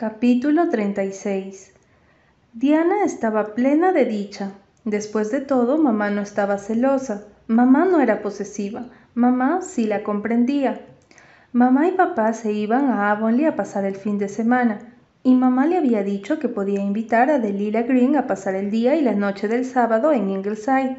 Capítulo 36 Diana estaba plena de dicha. Después de todo, mamá no estaba celosa. Mamá no era posesiva. Mamá sí la comprendía. Mamá y papá se iban a Avonlea a pasar el fin de semana, y mamá le había dicho que podía invitar a Delila Green a pasar el día y la noche del sábado en Ingleside.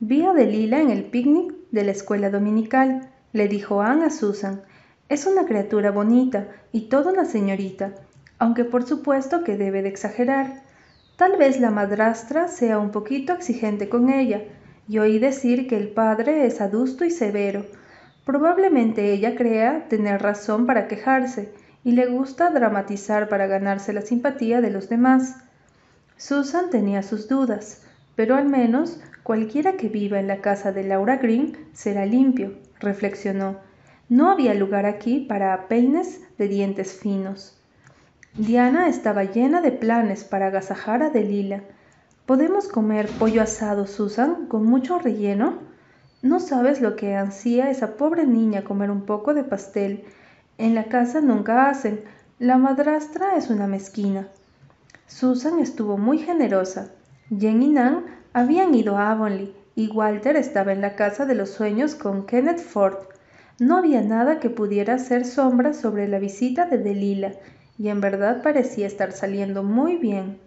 Vi a Delila en el picnic de la escuela dominical, le dijo Anne a Susan. Es una criatura bonita y toda una señorita, aunque por supuesto que debe de exagerar. Tal vez la madrastra sea un poquito exigente con ella, y oí decir que el padre es adusto y severo. Probablemente ella crea tener razón para quejarse, y le gusta dramatizar para ganarse la simpatía de los demás. Susan tenía sus dudas, pero al menos cualquiera que viva en la casa de Laura Green será limpio, reflexionó. No había lugar aquí para peines de dientes finos. Diana estaba llena de planes para agasajar a Delila. ¿Podemos comer pollo asado, Susan, con mucho relleno? No sabes lo que ansía esa pobre niña comer un poco de pastel. En la casa nunca hacen. La madrastra es una mezquina. Susan estuvo muy generosa. Jen y Nan habían ido a Avonlea y Walter estaba en la casa de los sueños con Kenneth Ford. No había nada que pudiera hacer sombra sobre la visita de Delila y en verdad parecía estar saliendo muy bien.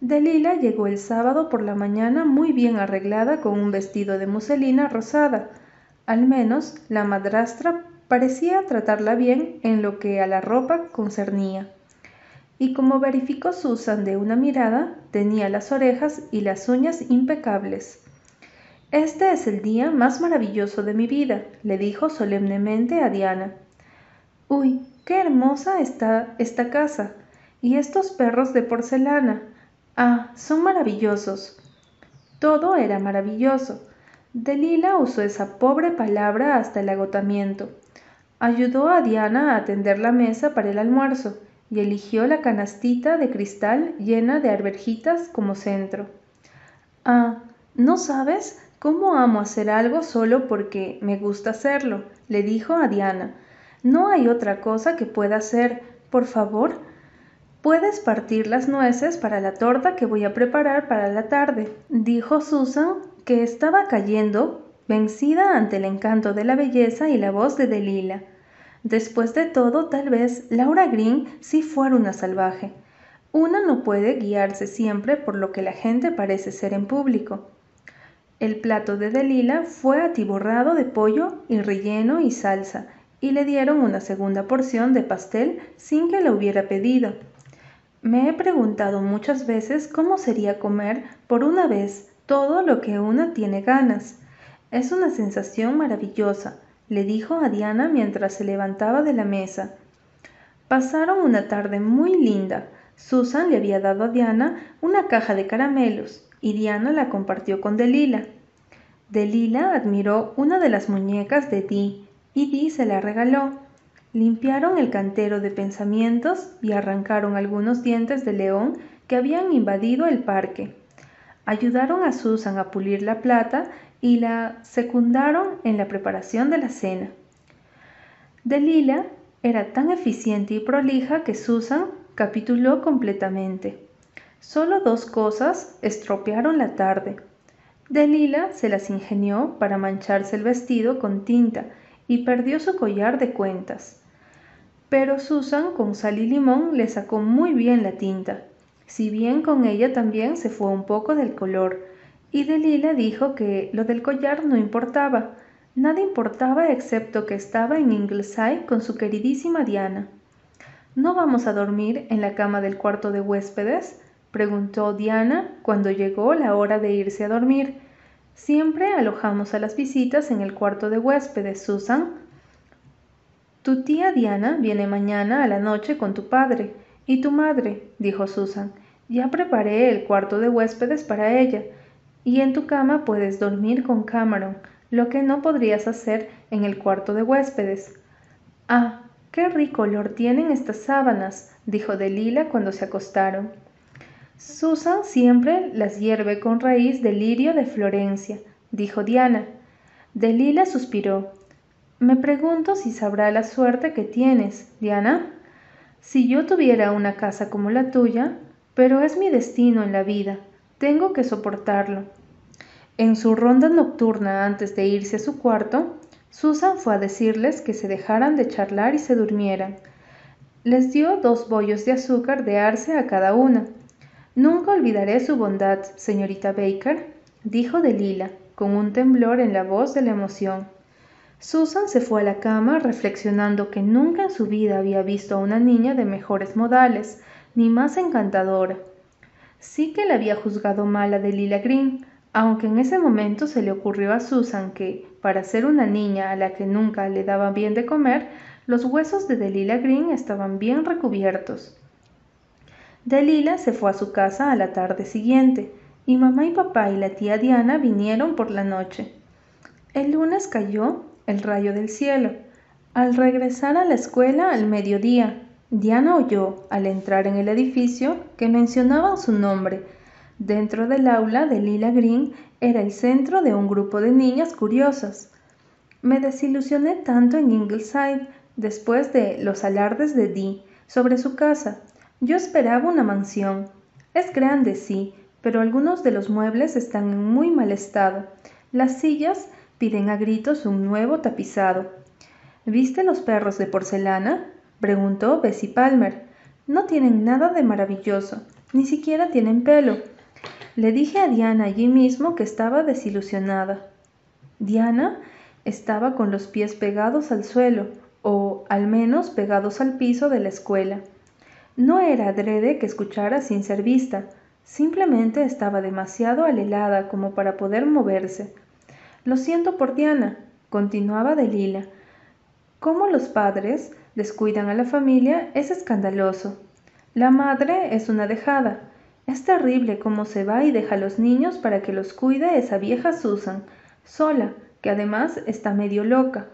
Delila llegó el sábado por la mañana muy bien arreglada con un vestido de muselina rosada. Al menos la madrastra parecía tratarla bien en lo que a la ropa concernía. Y como verificó Susan de una mirada, tenía las orejas y las uñas impecables. Este es el día más maravilloso de mi vida, le dijo solemnemente a Diana. Uy, Qué hermosa está esta casa. Y estos perros de porcelana. Ah, son maravillosos. Todo era maravilloso. Delila usó esa pobre palabra hasta el agotamiento. Ayudó a Diana a atender la mesa para el almuerzo y eligió la canastita de cristal llena de arvejitas como centro. Ah, ¿no sabes cómo amo hacer algo solo porque me gusta hacerlo? le dijo a Diana no hay otra cosa que pueda hacer. Por favor, puedes partir las nueces para la torta que voy a preparar para la tarde, dijo Susan, que estaba cayendo, vencida ante el encanto de la belleza y la voz de Delila. Después de todo, tal vez Laura Green sí fuera una salvaje. Una no puede guiarse siempre por lo que la gente parece ser en público. El plato de Delila fue atiborrado de pollo y relleno y salsa, y le dieron una segunda porción de pastel sin que lo hubiera pedido. Me he preguntado muchas veces cómo sería comer por una vez todo lo que una tiene ganas. Es una sensación maravillosa, le dijo a Diana mientras se levantaba de la mesa. Pasaron una tarde muy linda. Susan le había dado a Diana una caja de caramelos y Diana la compartió con Delila. Delila admiró una de las muñecas de Dee y Dee se la regaló. Limpiaron el cantero de pensamientos y arrancaron algunos dientes de león que habían invadido el parque. Ayudaron a Susan a pulir la plata y la secundaron en la preparación de la cena. Delila era tan eficiente y prolija que Susan capituló completamente. Solo dos cosas estropearon la tarde. Delila se las ingenió para mancharse el vestido con tinta y perdió su collar de cuentas. Pero Susan con sal y limón le sacó muy bien la tinta, si bien con ella también se fue un poco del color, y Delila dijo que lo del collar no importaba, nada importaba excepto que estaba en Ingleside con su queridísima Diana. ¿No vamos a dormir en la cama del cuarto de huéspedes? preguntó Diana cuando llegó la hora de irse a dormir. Siempre alojamos a las visitas en el cuarto de huéspedes, Susan. Tu tía Diana viene mañana a la noche con tu padre y tu madre, dijo Susan. Ya preparé el cuarto de huéspedes para ella, y en tu cama puedes dormir con Cameron, lo que no podrías hacer en el cuarto de huéspedes. Ah, qué rico olor tienen estas sábanas, dijo Delila cuando se acostaron. Susan siempre las hierve con raíz de lirio de Florencia, dijo Diana. Delila suspiró. Me pregunto si sabrá la suerte que tienes, Diana. Si yo tuviera una casa como la tuya, pero es mi destino en la vida, tengo que soportarlo. En su ronda nocturna antes de irse a su cuarto, Susan fue a decirles que se dejaran de charlar y se durmieran. Les dio dos bollos de azúcar de arce a cada una. Nunca olvidaré su bondad, señorita Baker, dijo Delila, con un temblor en la voz de la emoción. Susan se fue a la cama reflexionando que nunca en su vida había visto a una niña de mejores modales, ni más encantadora. Sí que la había juzgado mal a Delila Green, aunque en ese momento se le ocurrió a Susan que, para ser una niña a la que nunca le daban bien de comer, los huesos de Delila Green estaban bien recubiertos. Delila se fue a su casa a la tarde siguiente, y mamá y papá y la tía Diana vinieron por la noche. El lunes cayó el rayo del cielo. Al regresar a la escuela al mediodía, Diana oyó, al entrar en el edificio, que mencionaban su nombre. Dentro del aula de Lila Green era el centro de un grupo de niñas curiosas. Me desilusioné tanto en Ingleside después de los alardes de Dee sobre su casa. Yo esperaba una mansión. Es grande, sí, pero algunos de los muebles están en muy mal estado. Las sillas Piden a gritos un nuevo tapizado. ¿Viste los perros de porcelana? preguntó Bessie Palmer. No tienen nada de maravilloso, ni siquiera tienen pelo. Le dije a Diana allí mismo que estaba desilusionada. Diana estaba con los pies pegados al suelo, o al menos pegados al piso de la escuela. No era adrede que escuchara sin ser vista, simplemente estaba demasiado alelada como para poder moverse. Lo siento por Diana, continuaba Delila. Cómo los padres descuidan a la familia es escandaloso. La madre es una dejada. Es terrible cómo se va y deja a los niños para que los cuide esa vieja Susan, sola, que además está medio loca.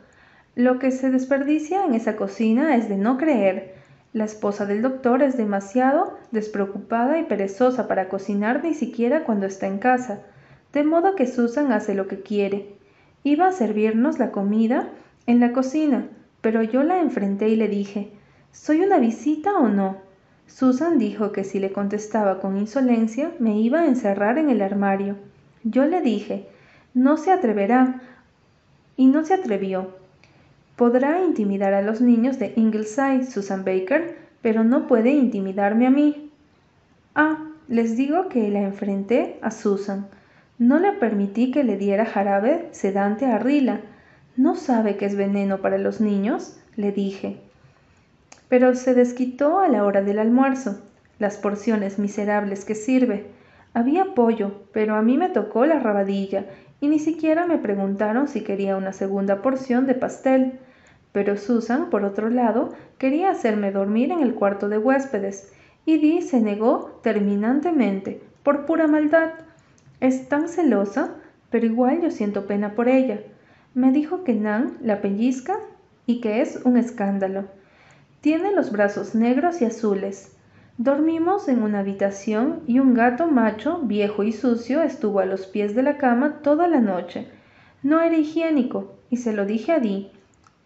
Lo que se desperdicia en esa cocina es de no creer. La esposa del doctor es demasiado despreocupada y perezosa para cocinar ni siquiera cuando está en casa de modo que Susan hace lo que quiere. Iba a servirnos la comida en la cocina, pero yo la enfrenté y le dije, ¿Soy una visita o no? Susan dijo que si le contestaba con insolencia me iba a encerrar en el armario. Yo le dije, no se atreverá. Y no se atrevió. Podrá intimidar a los niños de Ingleside, Susan Baker, pero no puede intimidarme a mí. Ah, les digo que la enfrenté a Susan. No le permití que le diera jarabe sedante a Rila. ¿No sabe que es veneno para los niños? le dije. Pero se desquitó a la hora del almuerzo, las porciones miserables que sirve. Había pollo, pero a mí me tocó la rabadilla y ni siquiera me preguntaron si quería una segunda porción de pastel. Pero Susan, por otro lado, quería hacerme dormir en el cuarto de huéspedes, y Dee se negó terminantemente, por pura maldad. Es tan celosa, pero igual yo siento pena por ella. Me dijo que Nan la pellizca y que es un escándalo. Tiene los brazos negros y azules. Dormimos en una habitación y un gato macho, viejo y sucio, estuvo a los pies de la cama toda la noche. No era higiénico, y se lo dije a Dee.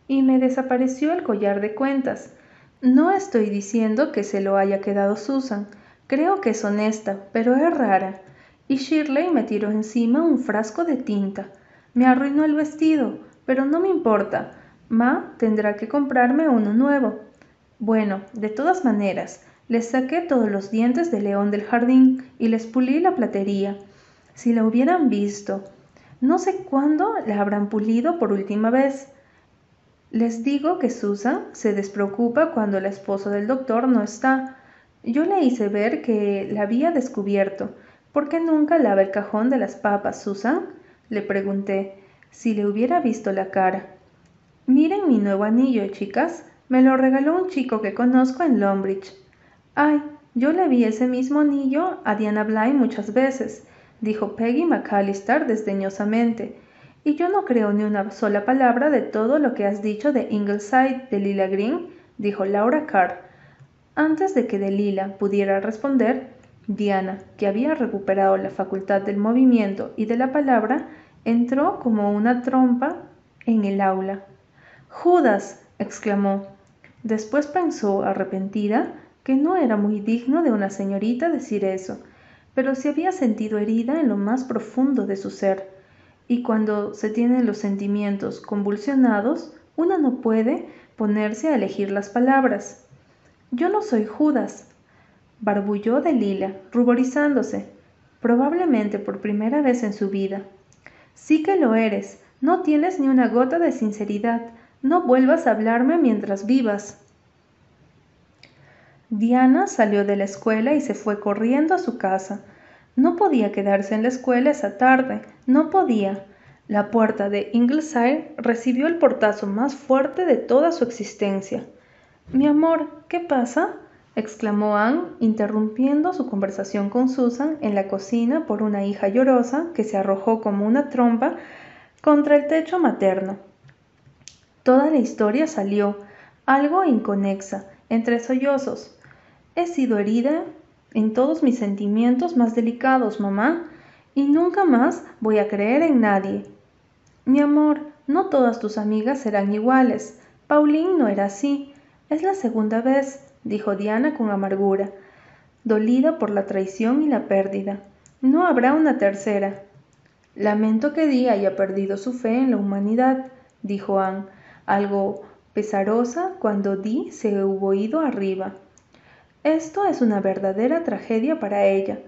Y me desapareció el collar de cuentas. No estoy diciendo que se lo haya quedado Susan. Creo que es honesta, pero es rara y Shirley me tiró encima un frasco de tinta. Me arruinó el vestido, pero no me importa. Ma tendrá que comprarme uno nuevo. Bueno, de todas maneras, les saqué todos los dientes de león del jardín y les pulí la platería. Si la hubieran visto. No sé cuándo la habrán pulido por última vez. Les digo que Susan se despreocupa cuando la esposa del doctor no está. Yo le hice ver que la había descubierto, ¿Por qué nunca lava el cajón de las papas, Susan? Le pregunté, si le hubiera visto la cara. Miren mi nuevo anillo, chicas. Me lo regaló un chico que conozco en Lombridge. Ay, yo le vi ese mismo anillo a Diana Bly muchas veces, dijo Peggy McAllister desdeñosamente. Y yo no creo ni una sola palabra de todo lo que has dicho de Ingleside de Lila Green, dijo Laura Carr. Antes de que Delila pudiera responder, Diana, que había recuperado la facultad del movimiento y de la palabra, entró como una trompa en el aula. Judas. exclamó. Después pensó, arrepentida, que no era muy digno de una señorita decir eso, pero se había sentido herida en lo más profundo de su ser, y cuando se tienen los sentimientos convulsionados, una no puede ponerse a elegir las palabras. Yo no soy Judas, barbulló de Lila, ruborizándose, probablemente por primera vez en su vida. Sí que lo eres, no tienes ni una gota de sinceridad, no vuelvas a hablarme mientras vivas. Diana salió de la escuela y se fue corriendo a su casa. No podía quedarse en la escuela esa tarde, no podía. La puerta de Ingleside recibió el portazo más fuerte de toda su existencia. Mi amor, ¿qué pasa? exclamó Anne, interrumpiendo su conversación con Susan en la cocina por una hija llorosa que se arrojó como una trompa contra el techo materno. Toda la historia salió, algo inconexa, entre sollozos. He sido herida en todos mis sentimientos más delicados, mamá, y nunca más voy a creer en nadie. Mi amor, no todas tus amigas serán iguales. Pauline no era así. Es la segunda vez, dijo Diana con amargura, dolida por la traición y la pérdida. No habrá una tercera. Lamento que Dee haya perdido su fe en la humanidad, dijo Anne, algo pesarosa cuando Dee se hubo ido arriba. Esto es una verdadera tragedia para ella.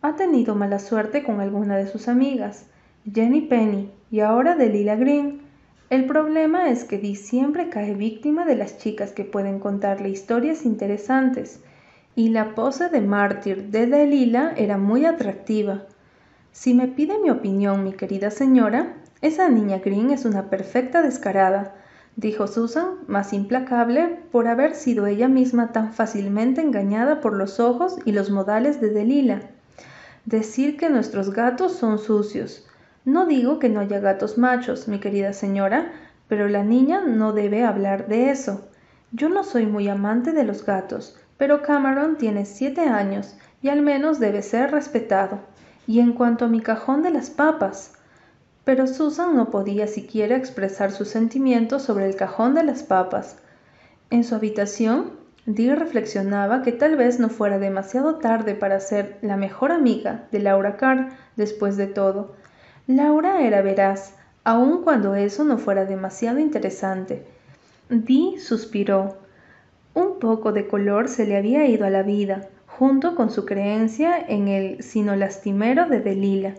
Ha tenido mala suerte con alguna de sus amigas, Jenny Penny y ahora Delila Green. El problema es que Dee siempre cae víctima de las chicas que pueden contarle historias interesantes, y la pose de mártir de Delila era muy atractiva. Si me pide mi opinión, mi querida señora, esa niña Green es una perfecta descarada, dijo Susan, más implacable por haber sido ella misma tan fácilmente engañada por los ojos y los modales de Delila. Decir que nuestros gatos son sucios, no digo que no haya gatos machos, mi querida señora, pero la niña no debe hablar de eso. Yo no soy muy amante de los gatos, pero Cameron tiene siete años y al menos debe ser respetado. Y en cuanto a mi cajón de las papas. Pero Susan no podía siquiera expresar sus sentimientos sobre el cajón de las papas. En su habitación, Dee reflexionaba que tal vez no fuera demasiado tarde para ser la mejor amiga de Laura Carr después de todo, Laura era veraz, aun cuando eso no fuera demasiado interesante. Dee suspiró. Un poco de color se le había ido a la vida, junto con su creencia en el sino lastimero de Delila.